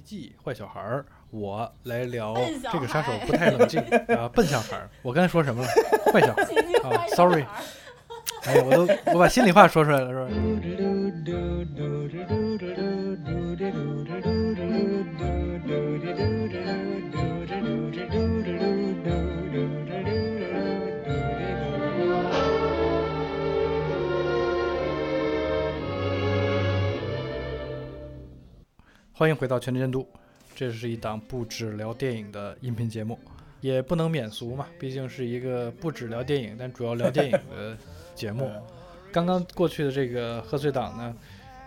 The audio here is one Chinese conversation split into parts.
奇迹坏小孩儿，我来聊这个杀手不太冷静 啊，笨小孩儿。我刚才说什么了？坏小孩儿。啊，sorry 哎呀，我都我把心里话说出来了，是吧？欢迎回到全职监督，这是一档不只聊电影的音频节目，也不能免俗嘛，毕竟是一个不只聊电影，但主要聊电影的节目。刚刚过去的这个贺岁档呢，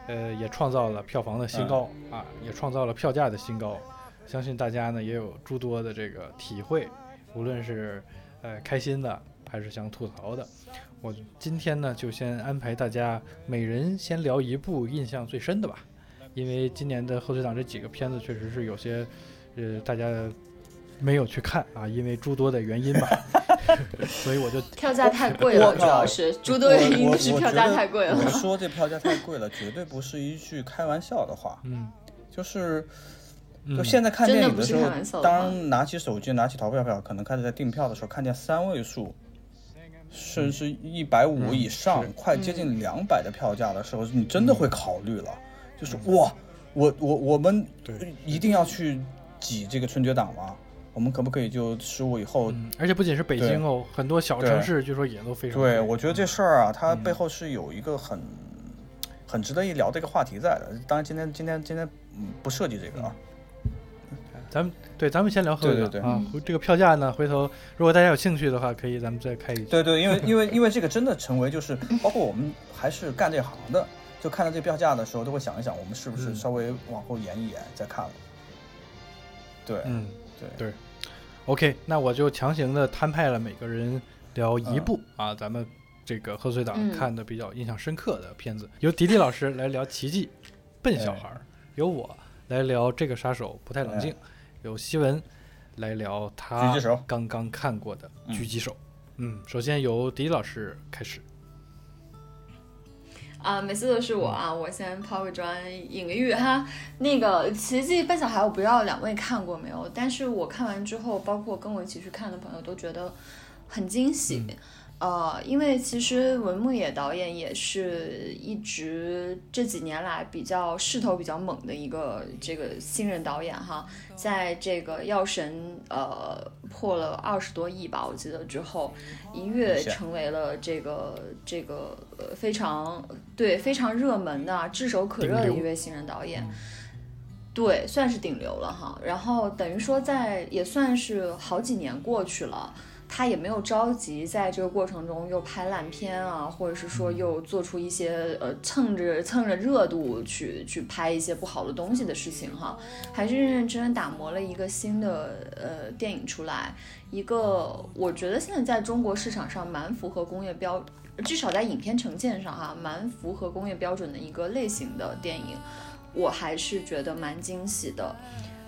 呃，也创造了票房的新高、啊，也创造了票价的新高。相信大家呢也有诸多的这个体会，无论是呃开心的，还是想吐槽的。我今天呢就先安排大家每人先聊一部印象最深的吧，因为今年的贺岁档这几个片子确实是有些呃大家没有去看啊，因为诸多的原因吧，所以我就 票价太贵了，我主要是诸多原因我是票价太贵了。我说这票价太贵了，绝对不是一句开玩笑的话。嗯就是，嗯就现在看电影的时候不是开玩笑，当拿起手机、拿起淘票票，可能开始在订票的时候，看见三位数，甚至一百五嗯以上，是快接近两百的票价的时候，你真的会考虑了，就是哇，我我我们对一定要去挤这个春节档吗？我们可不可以就十五以后嗯，而且不仅是北京哦，很多小城市据说也都非常对，贵我觉得这事儿啊，它嗯背后是有一个很、很值得一聊的一个话题在的。当然，今天今天今天嗯不涉及这个啊。咱们对，咱们先聊贺岁档对对对啊。这个票价呢，回头如果大家有兴趣的话，可以咱们再开一集。对对，因为因为因为这个真的成为就是，包括我们还是干这行的，就看到这票价的时候，都会想一想，我们是不是嗯稍微往后延一延再看了。对，嗯，对对 OK，那我就强行的摊派了每个人聊一部、嗯啊，咱们这个贺岁档嗯看的比较印象深刻的片子，由迪迪老师来聊《奇迹》，笨小孩儿；由我来聊这个杀手不太冷静；由西文来聊他狙击手刚刚看过的《嗯狙击手》。嗯，首先由迪迪老师开始。啊，每次都是我啊，我先抛个砖引个玉哈。那个《奇迹笨小孩》，我不知道两位看过没有，但是我看完之后，包括跟我一起去看的朋友都觉得很惊喜。呃，因为其实文牧野导演也是一直这几年来比较势头比较猛的一个这个新人导演哈，在这个《药神》呃破了二十多亿吧，我记得之后，一跃成为了这个这个呃非常对非常热门的、炙手可热的一位新人导演。对，算是顶流了哈。然后等于说在也算是好几年过去了，他也没有着急在这个过程中又拍烂片啊，或者是说又做出一些呃蹭着蹭着热度去去拍一些不好的东西的事情哈，还是认认真真打磨了一个新的呃电影出来，一个我觉得现在在中国市场上蛮符合工业标。至少在影片呈现上哈，蛮符合工业标准的一个类型的电影，我还是觉得蛮惊喜的。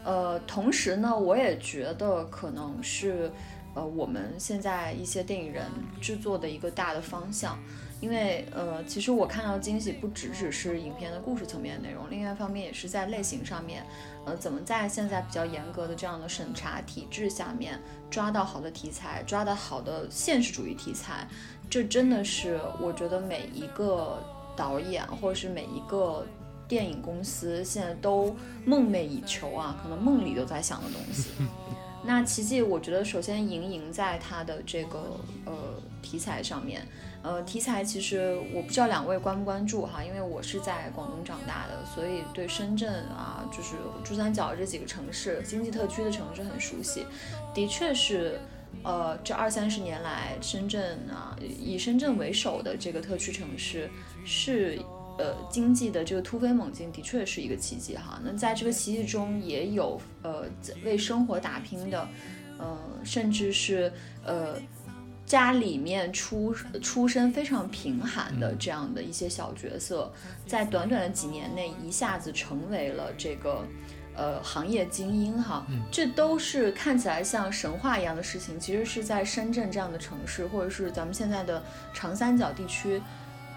呃，同时呢，我也觉得可能是呃我们现在一些电影人制作的一个大的方向。因为呃，其实我看到惊喜不只只是影片的故事层面的内容，另外一方面也是在类型上面，呃，怎么在现在比较严格的这样的审查体制下面抓到好的题材，抓到好的现实主义题材，这真的是我觉得每一个导演或者是每一个电影公司现在都梦寐以求啊，可能梦里都在想的东西。那奇迹，我觉得首先赢赢在它的这个呃题材上面。呃，题材其实我不知道两位关不关注哈，因为我是在广东长大的，所以对深圳啊，就是珠三角这几个城市、经济特区的城市很熟悉。的确是，呃，这二三十年来，深圳啊，以深圳为首的这个特区城市是。呃，经济的这个突飞猛进的确是一个奇迹哈。那在这个奇迹中，也有呃为生活打拼的，呃，甚至是呃家里面出出身非常贫寒的这样的一些小角色，在短短的几年内一下子成为了这个呃行业精英哈，这都是看起来像神话一样的事情，其实是在深圳这样的城市，或者是咱们现在的长三角地区。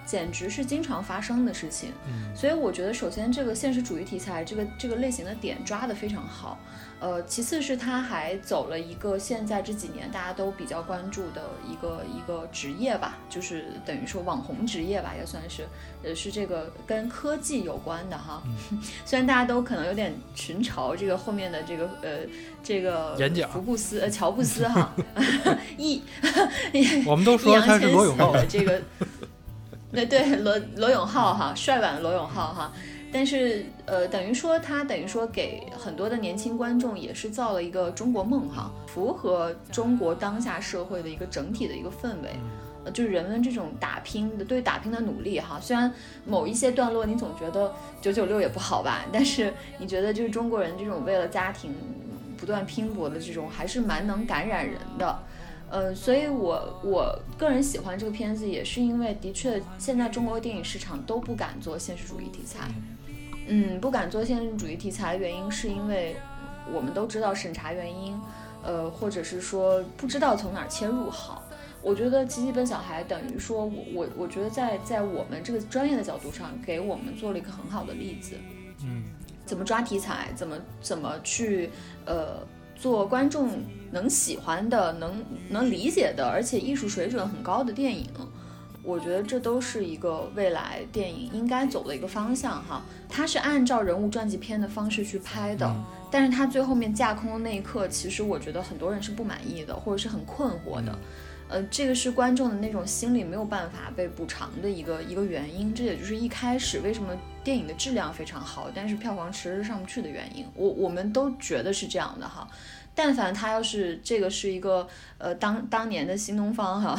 简直是经常发生的事情。嗯所以我觉得，首先这个现实主义题材这个这个类型的点抓得非常好，呃，其次是他还走了一个现在这几年大家都比较关注的一个一个职业吧，就是等于说网红职业吧，也算是，呃，是这个跟科技有关的哈。虽然大家都可能有点群嘲这个后面的这个呃这个演讲福布斯呃乔布斯哈 易我们都说他是罗永浩，的这个，对对 罗罗永浩哈，帅版罗永浩哈。但是呃，等于说他等于说给很多的年轻观众也是造了一个中国梦哈，符合中国当下社会的一个整体的一个氛围。呃，就是人们这种打拼的对打拼的努力哈，虽然某一些段落你总觉得九九六也不好吧，但是你觉得就是中国人这种为了家庭不断拼搏的这种，还是蛮能感染人的。呃，所以我我个人喜欢这个片子，也是因为的确现在中国电影市场都不敢做现实主义题材，嗯，不敢做现实主义题材的原因是因为我们都知道审查原因，呃，或者是说不知道从哪儿切入好。我觉得《奇迹笨小孩》等于说我我我觉得在在我们这个专业的角度上，给我们做了一个很好的例子。嗯怎么抓题材，怎么怎么去呃做观众能喜欢的、能能理解的，而且艺术水准很高的电影。我觉得这都是一个未来电影应该走的一个方向哈。它是按照人物传记片的方式去拍的，嗯但是它最后面架空的那一刻，其实我觉得很多人是不满意的，或者是很困惑的。呃，这个是观众的那种心理没有办法被补偿的一个一个原因，这也就是一开始为什么电影的质量非常好，但是票房迟迟上不去的原因。我我们都觉得是这样的哈。但凡他要是这个是一个呃当当年的新东方哈，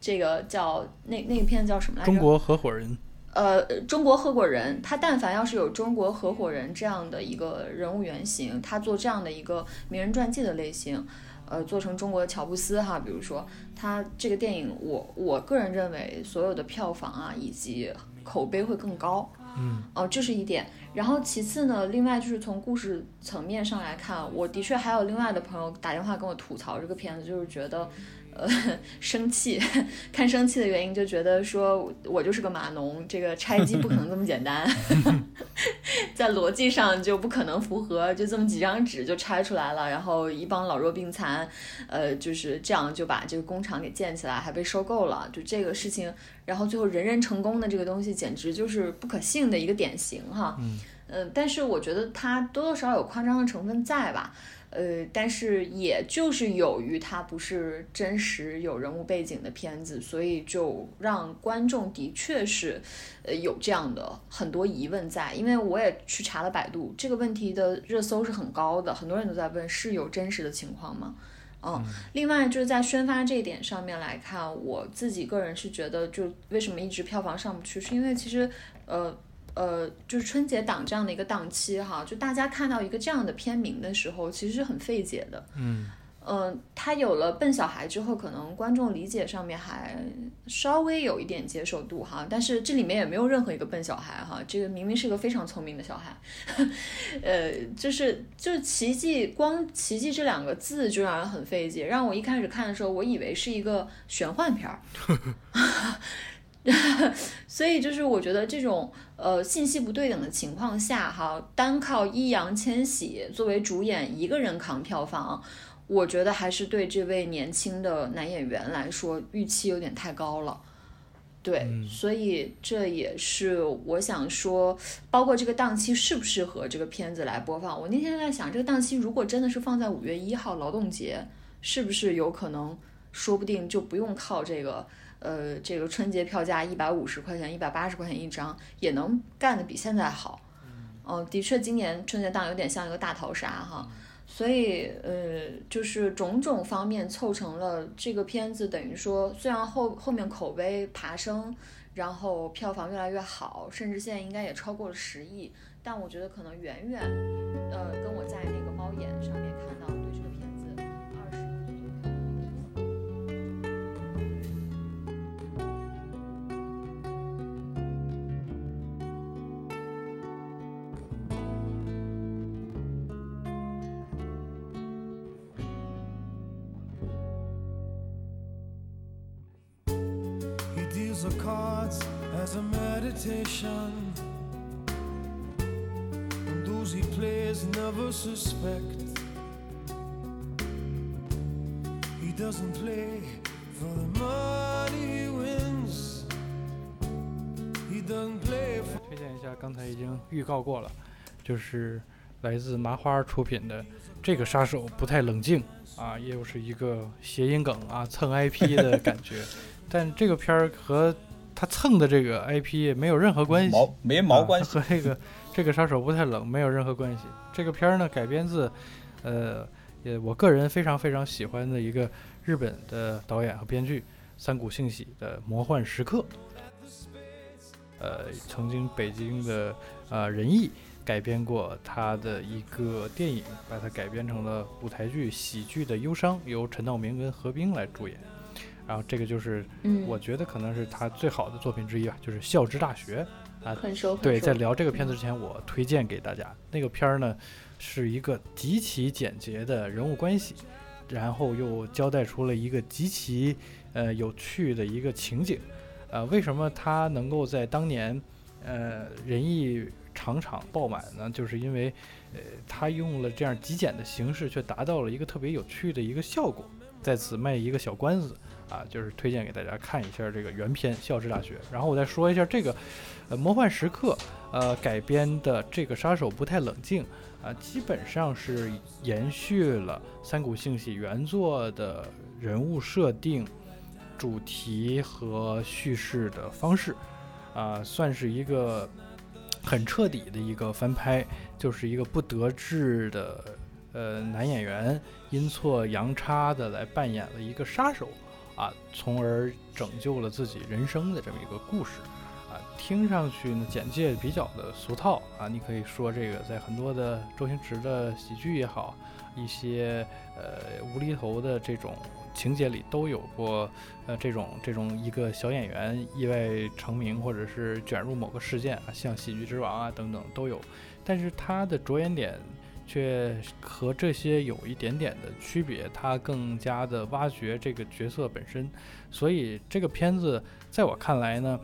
这个叫那那个片子叫什么来着？中国合伙人，呃，中国合伙人，他但凡要是有中国合伙人这样的一个人物原型，他做这样的一个名人传记的类型，呃，做成中国的乔布斯哈，比如说他这个电影，我我个人认为所有的票房啊以及口碑会更高。嗯哦，这是一点。然后其次呢，另外就是从故事层面上来看，我的确还有另外的朋友打电话跟我吐槽这个片子，就是觉得。呃，生气，看生气的原因就觉得说我就是个码农，这个拆机不可能这么简单，在逻辑上就不可能符合，就这么几张纸就拆出来了，然后一帮老弱病残，呃，就是这样就把这个工厂给建起来，还被收购了，就这个事情，然后最后人人成功的这个东西，简直就是不可信的一个典型哈。嗯呃，但是我觉得它多多少少有夸张的成分在吧，呃，但是也就是由于它不是真实有人物背景的片子，所以就让观众的确是，呃，有这样的很多疑问在。因为我也去查了百度，这个问题的热搜是很高的，很多人都在问是有真实的情况吗？嗯，另外就是在宣发这一点上面来看，我自己个人是觉得，就为什么一直票房上不去，是因为其实，呃。呃，就是春节档这样的一个档期哈，就大家看到一个这样的片名的时候，其实是很费解的。嗯嗯，他有了笨小孩之后，可能观众理解上面还稍微有一点接受度哈，但是这里面也没有任何一个笨小孩哈，这个明明是个非常聪明的小孩，呃，就是就是奇迹，光奇迹这两个字就让人很费解，让我一开始看的时候，我以为是一个玄幻片儿。所以就是我觉得这种呃信息不对等的情况下，哈，单靠易烊千玺作为主演一个人扛票房，我觉得还是对这位年轻的男演员来说预期有点太高了。对，嗯所以这也是我想说，包括这个档期适不适合这个片子来播放。我那天在想，这个档期如果真的是放在五月一号劳动节，是不是有可能，说不定就不用靠这个。呃，这个春节票价一百五十块钱、一百八十块钱一张，也能干得比现在好。嗯、的确，今年春节档有点像一个大逃杀哈，所以呃，就是种种方面凑成了这个片子，等于说虽然后后面口碑爬升，然后票房越来越好，甚至现在应该也超过了十亿，但我觉得可能远远呃跟我在那个猫眼上面看到 the cards as a meditation. And those he plays never suspect. He doesn't play for the money he wins. He doesn't play for 推荐一下，刚才已经预告过了，就是来自麻花出品的这个杀手不太冷静啊，又是一个谐音梗啊，蹭 IP 的感觉。但这个片儿和他蹭的这个 IP 没有任何关系，毛没毛关系啊、和这个这个杀手不太冷没有任何关系。这个片儿呢改编自，呃，也我个人非常非常喜欢的一个日本的导演和编剧三谷幸喜的《魔幻时刻》。呃，曾经北京的呃仁义改编过他的一个电影，把它改编成了舞台剧《喜剧的忧伤》，由陈道明跟何冰来主演。然后这个就是嗯，我觉得可能是他最好的作品之一吧，就是《校之大学》。啊很熟。很对，在聊这个片子之前，我推荐给大家那个片儿呢，是一个极其简洁的人物关系，然后又交代出了一个极其呃有趣的一个情景。呃，为什么他能够在当年呃仁义场场爆满呢？就是因为呃他用了这样极简的形式，却达到了一个特别有趣的一个效果。在此卖一个小关子啊，就是推荐给大家看一下这个原片《校之大学》，然后我再说一下这个呃《魔幻时刻》呃改编的这个杀手不太冷静啊、基本上是延续了三谷幸喜原作的人物设定、主题和叙事的方式啊、算是一个很彻底的一个翻拍，就是一个不得志的呃男演员阴错阳差的来扮演了一个杀手啊，从而拯救了自己人生的这么一个故事。啊，听上去呢，简介比较的俗套啊，你可以说这个在很多的周星驰的喜剧也好，一些呃无厘头的这种情节里都有过，呃这种这种一个小演员意外成名或者是卷入某个事件啊，像喜剧之王啊等等都有，但是他的着眼点却和这些有一点点的区别，他更加的挖掘这个角色本身，所以这个片子在我看来呢。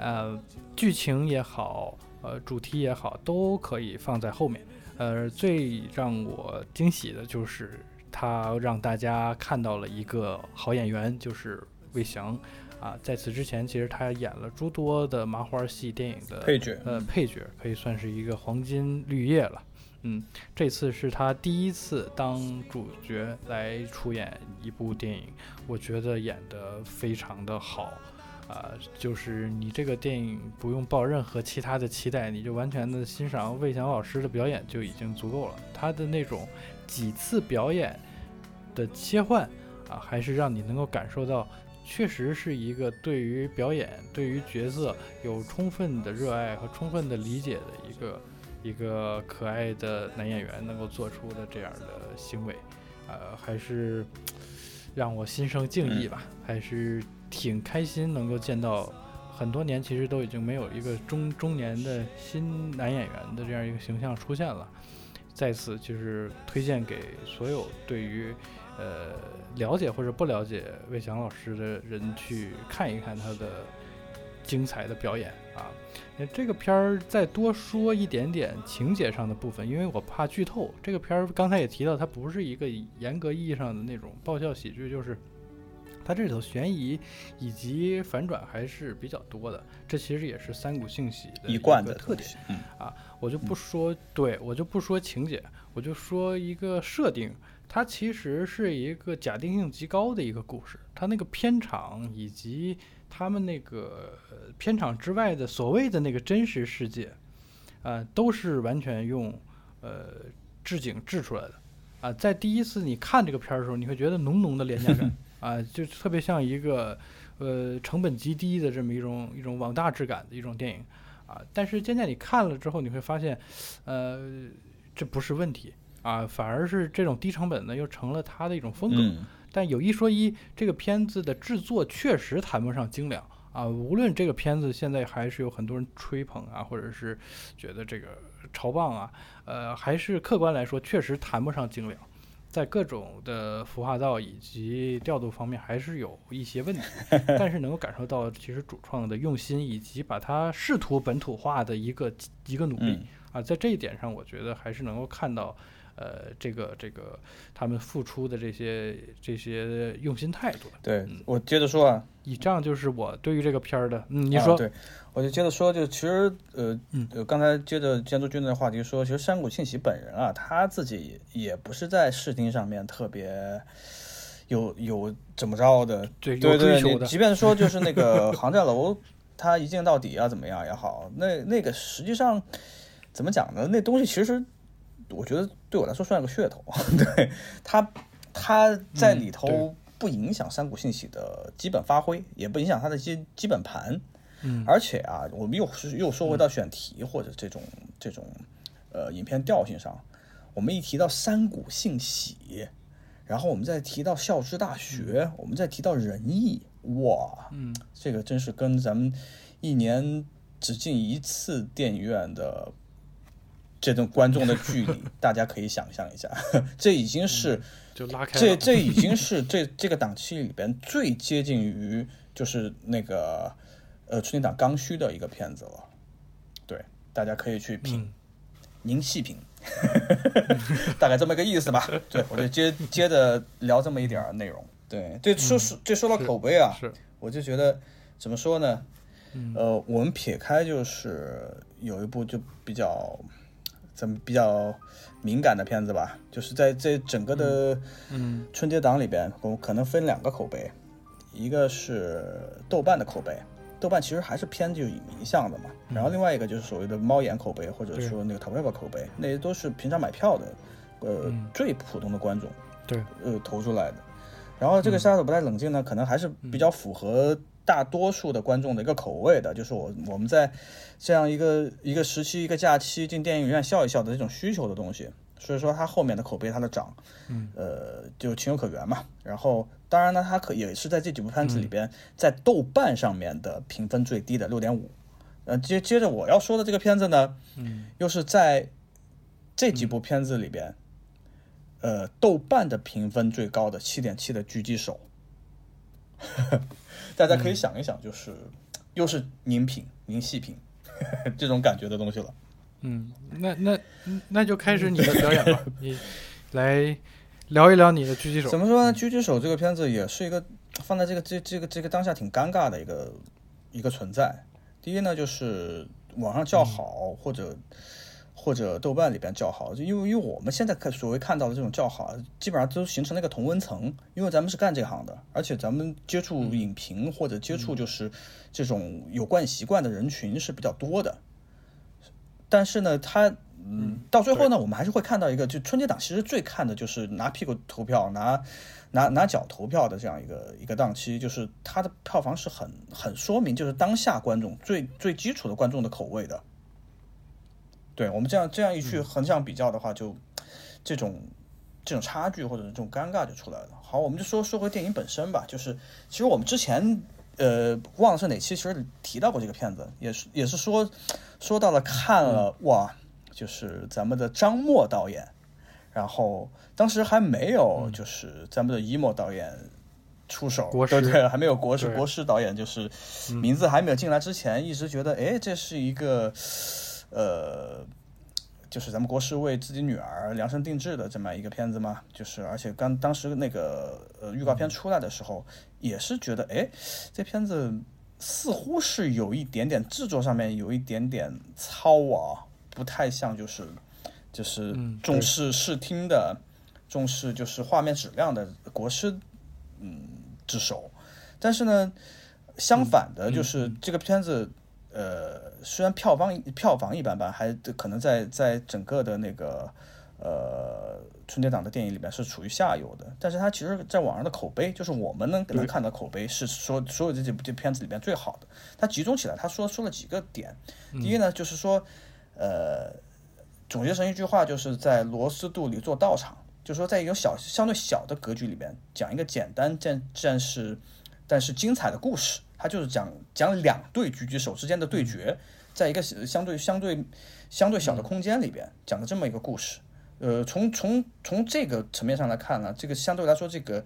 呃，剧情也好，呃，主题也好，都可以放在后面。呃，最让我惊喜的就是他让大家看到了一个好演员，就是魏翔。啊，在此之前，其实他演了诸多的麻花系电影的配角呃，配角可以算是一个黄金绿叶了。嗯，这次是他第一次当主角来出演一部电影，我觉得演得非常的好。啊、就是你这个电影不用抱任何其他的期待，你就完全的欣赏魏翔老师的表演就已经足够了。他的那种几次表演的切换啊，还是让你能够感受到，确实是一个对于表演、对于角色有充分的热爱和充分的理解的一个一个可爱的男演员能够做出的这样的行为，呃，还是让我心生敬意吧，还是挺开心能够见到。很多年其实都已经没有一个中中年的新男演员的这样一个形象出现了，在此就是推荐给所有对于呃了解或者不了解魏翔老师的人去看一看他的精彩的表演啊。那这个片儿再多说一点点情节上的部分，因为我怕剧透。这个片儿刚才也提到，它不是一个严格意义上的那种爆笑喜剧，就是它这里头悬疑以及反转还是比较多的。这其实也是三股性喜的一贯的特点。东西，嗯，我就不说，对我就不说情节，我就说一个设定，它其实是一个假定性极高的一个故事。它那个片场以及他们那个呃片场之外的所谓的那个真实世界，呃，都是完全用呃置景制出来的。啊，在第一次你看这个片儿的时候，你会觉得浓浓的廉价感 啊，就特别像一个呃成本极低的这么一种一种网大质感的一种电影。啊，但是渐渐你看了之后，你会发现，呃，这不是问题啊，反而是这种低成本呢，又成了它的一种风格。嗯，但有一说一，这个片子的制作确实谈不上精良啊。无论这个片子现在还是有很多人吹捧啊，或者是觉得这个超棒啊，呃，还是客观来说，确实谈不上精良。在各种的服化道以及调度方面还是有一些问题，但是能够感受到其实主创的用心以及把它试图本土化的一个一个努力、嗯啊，在这一点上，我觉得还是能够看到。呃，这个这个，他们付出的这些这些用心态度的，对我接着说啊，以上就是我对于这个片儿的，嗯，你说，啊对，我就接着说，就其实呃嗯。呃，刚才接着监督君的话题说，其实山谷庆喜本人啊，他自己也不是在视听上面特别有有怎么着的，对，对对，即便说就是那个 航站楼，他一镜到底啊，怎么样也好，那那个实际上怎么讲呢？那东西其实我觉得对我来说算个噱头，对它，它在里头不影响山谷信息的基本发挥，也不影响它的基基本盘，嗯。而且啊，我们又是又说回到选题或者这种这种呃影片调性上，我们一提到山谷信喜，然后我们再提到校之大学，我们再提到仁义，哇，嗯，这个真是跟咱们一年只进一次电影院的这种观众的距离，大家可以想象一下，这已经是。就拉开，这这已经是 这这个档期里边最接近于就是那个呃春节档刚需的一个片子了。对，大家可以去品，嗯您细品，大概这么个意思吧。对，我就接接着聊这么一点儿内容。对，这说说这说到口碑啊，是，我就觉得怎么说呢？嗯呃，我们撇开就是有一部就比较咱们比较敏感的片子吧，就是在这整个的嗯春节档里边，我们可能分两个口碑，一个是豆瓣的口碑，豆瓣其实还是偏就影迷向的嘛，然后另外一个就是所谓的猫眼口碑或者说那个淘票票口碑，那些都是平常买票的，呃，嗯。最普通的观众，对，呃投出来的。然后这个杀手不太冷静呢，可能还是比较符合大多数的观众的一个口味的，就是我我们在这样一个一个时期、一个假期进电影院笑一笑的这种需求的东西。所以说它后面的口碑它的涨，嗯，呃，就情有可原嘛。然后当然呢，它可也是在这几部片子里边，在豆瓣上面的评分最低的六点五。呃，接接着我要说的这个片子呢，嗯，又是在这几部片子里边，呃，豆瓣的评分最高的七点七的《狙击手》，大家可以想一想，就是、又是您品您细品 这种感觉的东西了。嗯，那那那就开始你的表演吧，你来聊一聊你的狙击手。怎么说呢？《狙击手》这个片子也是一个放在这个这这个这个当下挺尴尬的一个一个存在。第一呢，就是网上叫好，或者或者豆瓣里边叫好，就因为因为我们现在看所谓看到的这种叫好，基本上都形成了一个同温层，因为咱们是干这行的，而且咱们接触影评或者接触就是这种有惯习惯的人群是比较多的。但是呢，它嗯，到最后呢，我们还是会看到一个，就春节档其实最看的就是拿屁股投票，拿拿拿脚投票的这样一个一个档期，就是它的票房是很很说明，就是当下观众最最基础的观众的口味的。对我们这样这样一去横向比较的话，就这种这种差距或者这种尴尬就出来了。好，我们就说说回电影本身吧，就是其实我们之前呃忘了是哪期，其实提到过这个片子，也是也是说说到了看了、哇，就是咱们的张默导演，然后当时还没有就是咱们的一默导演。出手，国对对，还没有国师国师导演，就是名字还没有进来之前，一直觉得，哎，这是一个，呃，就是咱们国师为自己女儿量身定制的这么一个片子嘛，就是而且刚当时那个呃预告片出来的时候，也是觉得，哎，这片子似乎是有一点点制作上面有一点点糙啊，不太像就是就是嗯重视视听的，重视就是画面质量的国师嗯之手，但是呢，相反的就是这个片子。呃，虽然票房票房一般般，还可能在在整个的那个呃春节档的电影里面是处于下游的，但是它其实在网上的口碑，就是我们能能看到口碑是说所有这几部这片子里边最好的。它集中起来，他说说了几个点，第一呢就是说，呃，总结成一句话，就是在螺丝肚里做道场，就是说在一个小相对小的格局里面讲一个简单但但是但是精彩的故事。它就是讲讲两队狙击手之间的对决，在一个相对相对相对小的空间里边讲的这么一个故事。呃，从从从这个层面上来看呢，这个相对来说，这个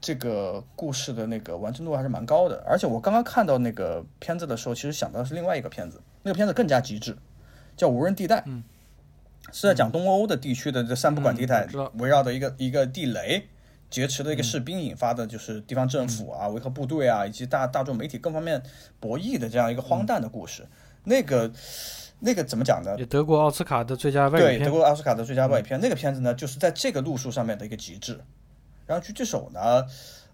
这个故事的那个完成度还是蛮高的。而且我刚刚看到那个片子的时候，其实想到是另外一个片子，那个片子更加极致，叫《无人地带》，嗯是在讲东欧的地区的这三不管地带围绕的一个一个地雷。劫持的一个士兵引发的，就是地方政府啊、维和部队啊，以及大大众媒体各方面博弈的这样一个荒诞的故事。那个那个怎么讲呢？也得过奥斯卡的最佳外语对，片得。过奥斯卡的最佳外语片。那个片子呢，就是在这个路数上面的一个极致。然后狙击手呢，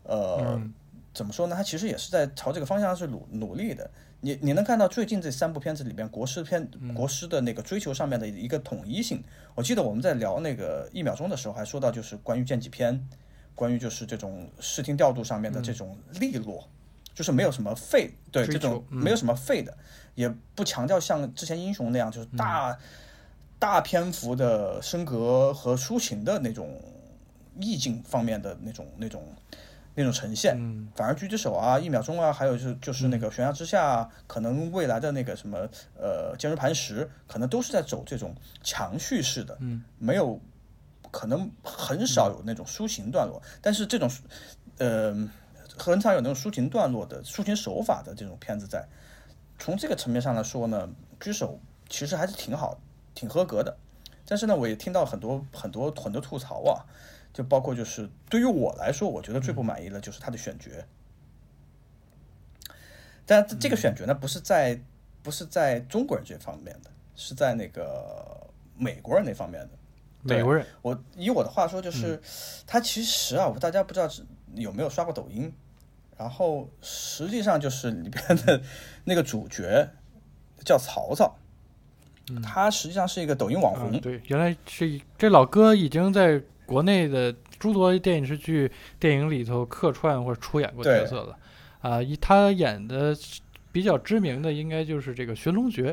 呃，嗯怎么说呢？他其实也是在朝这个方向是努努力的。你你能看到最近这三部片子里边，国师片国师的那个追求上面的一个统一性。我记得我们在聊那个一秒钟的时候，还说到就是关于剑戟片，关于就是这种视听调度上面的这种利落，就是没有什么废，对这种没有什么废的，也不强调像之前英雄那样就是大、大篇幅的升格和抒情的那种意境方面的那种那种那种呈现。嗯。反而狙击手啊、一秒钟啊，还有就是就是那个悬崖之下啊，可能未来的那个什么呃坚如磐石，可能都是在走这种强叙事的，嗯，没有可能很少有那种抒情段落，但是这种呃很少有那种抒情段落的抒情手法的这种片子在。从这个层面上来说呢，狙手其实还是挺好、挺合格的。但是呢，我也听到很多很多很多吐槽啊，就包括就是对于我来说，我觉得最不满意的就是他的选角。但这个选角呢，不是在不是在中国人这方面的，是在那个美国人那方面的。对美国人，我以我的话说，就是、他其实啊，大家不知道有没有刷过抖音，然后实际上就是里边的那个主角叫曹操，他实际上是一个抖音网红，啊，对，原来是一这老哥已经在国内的诸多电视剧、电影里头客串或者出演过角色了。啊，一他演的比较知名的应该就是这个《寻龙诀》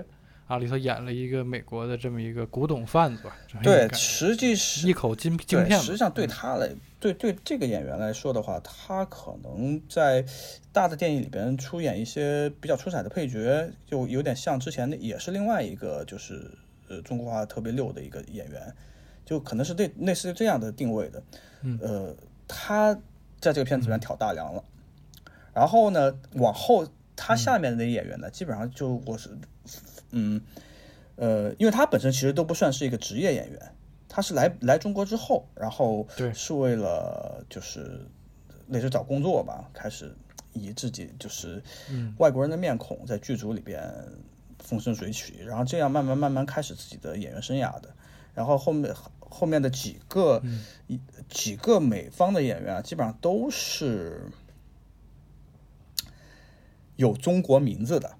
啊，里头演了一个美国的这么一个古董贩子吧，对，实际是一口金晶对，片。实际上对他来，对对这个演员来说的话，他可能在大的电影里边出演一些比较出彩的配角，就有点像之前的，也是另外一个就是呃中国话特别溜的一个演员，就可能是对类似于这样的定位的。嗯呃，他在这个片子里面挑大梁了，然后呢，往后他下面的那些演员呢，基本上就我是嗯。呃，因为他本身其实都不算是一个职业演员，他是来来中国之后，然后对是为了就是类似找工作吧，开始以自己就是嗯外国人的面孔在剧组里边风生水起，然后这样慢慢慢慢开始自己的演员生涯的。然后后面后面的几个、一几个美方的演员啊，基本上都是有中国名字的。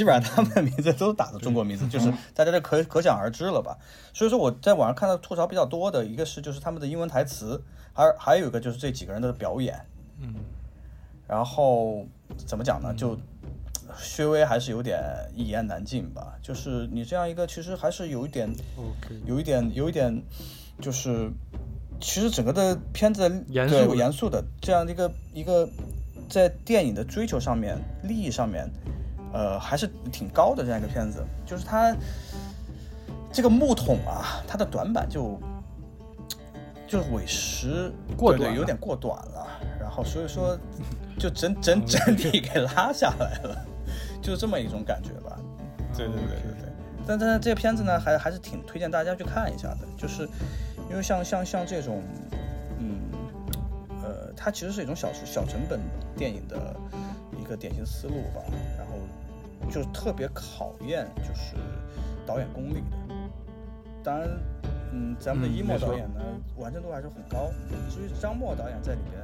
基本上他们的名字都打的中国名字，就是大家就可可想而知了吧。所以说我在网上看到吐槽比较多的一个是就是他们的英文台词，还还有一个就是这几个人的表演。嗯，然后怎么讲呢？就薛微还是有点一言难尽吧。就是你这样一个，其实还是有一点有一点有一点，就是其实整个的片子严肃的严肃的这样的一个一个在电影的追求上面、利益上面，呃，还是挺高的这样一个片子。就是它这个木桶啊，它的短板就就是委实过短对对有点过短了。然后所以说，就整整整体给拉下来了，就是这么一种感觉吧。对对对对对。但但这个片子呢，还还是挺推荐大家去看一下的，就是因为像像像这种，嗯，呃，它其实是一种小小成本电影的一个典型思路吧，就是特别考验就是导演功力的。当然，嗯，咱们的一嗯没错莫导演呢，完成度还是很高。至于张默导演在里边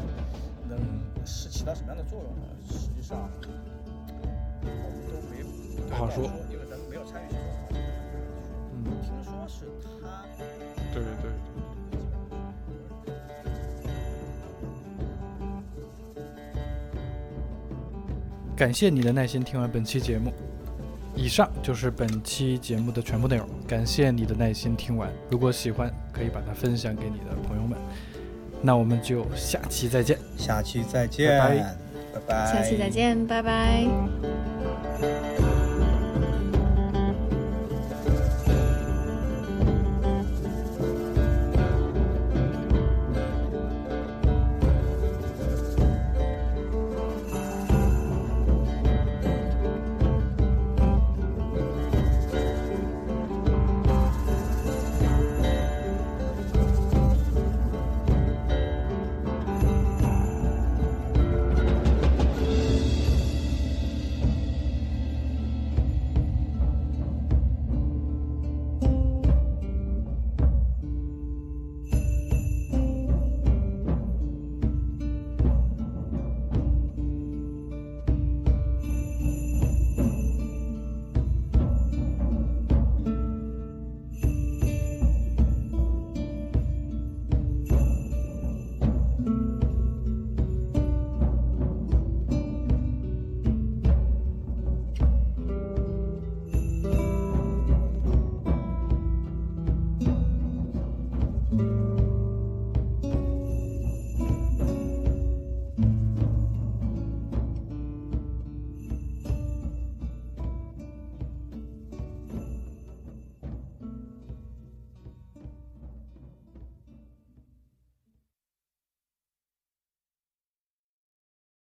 能是起到什么样的作用呢？实际上我们都没不好说因为咱们没有参与其中。嗯，听说是他。对对对。感谢你的耐心听完本期节目。以上就是本期节目的全部内容，感谢你的耐心听完。如果喜欢，可以把它分享给你的朋友们。那我们就下期再见。下期再见，拜拜拜下期再见，拜拜。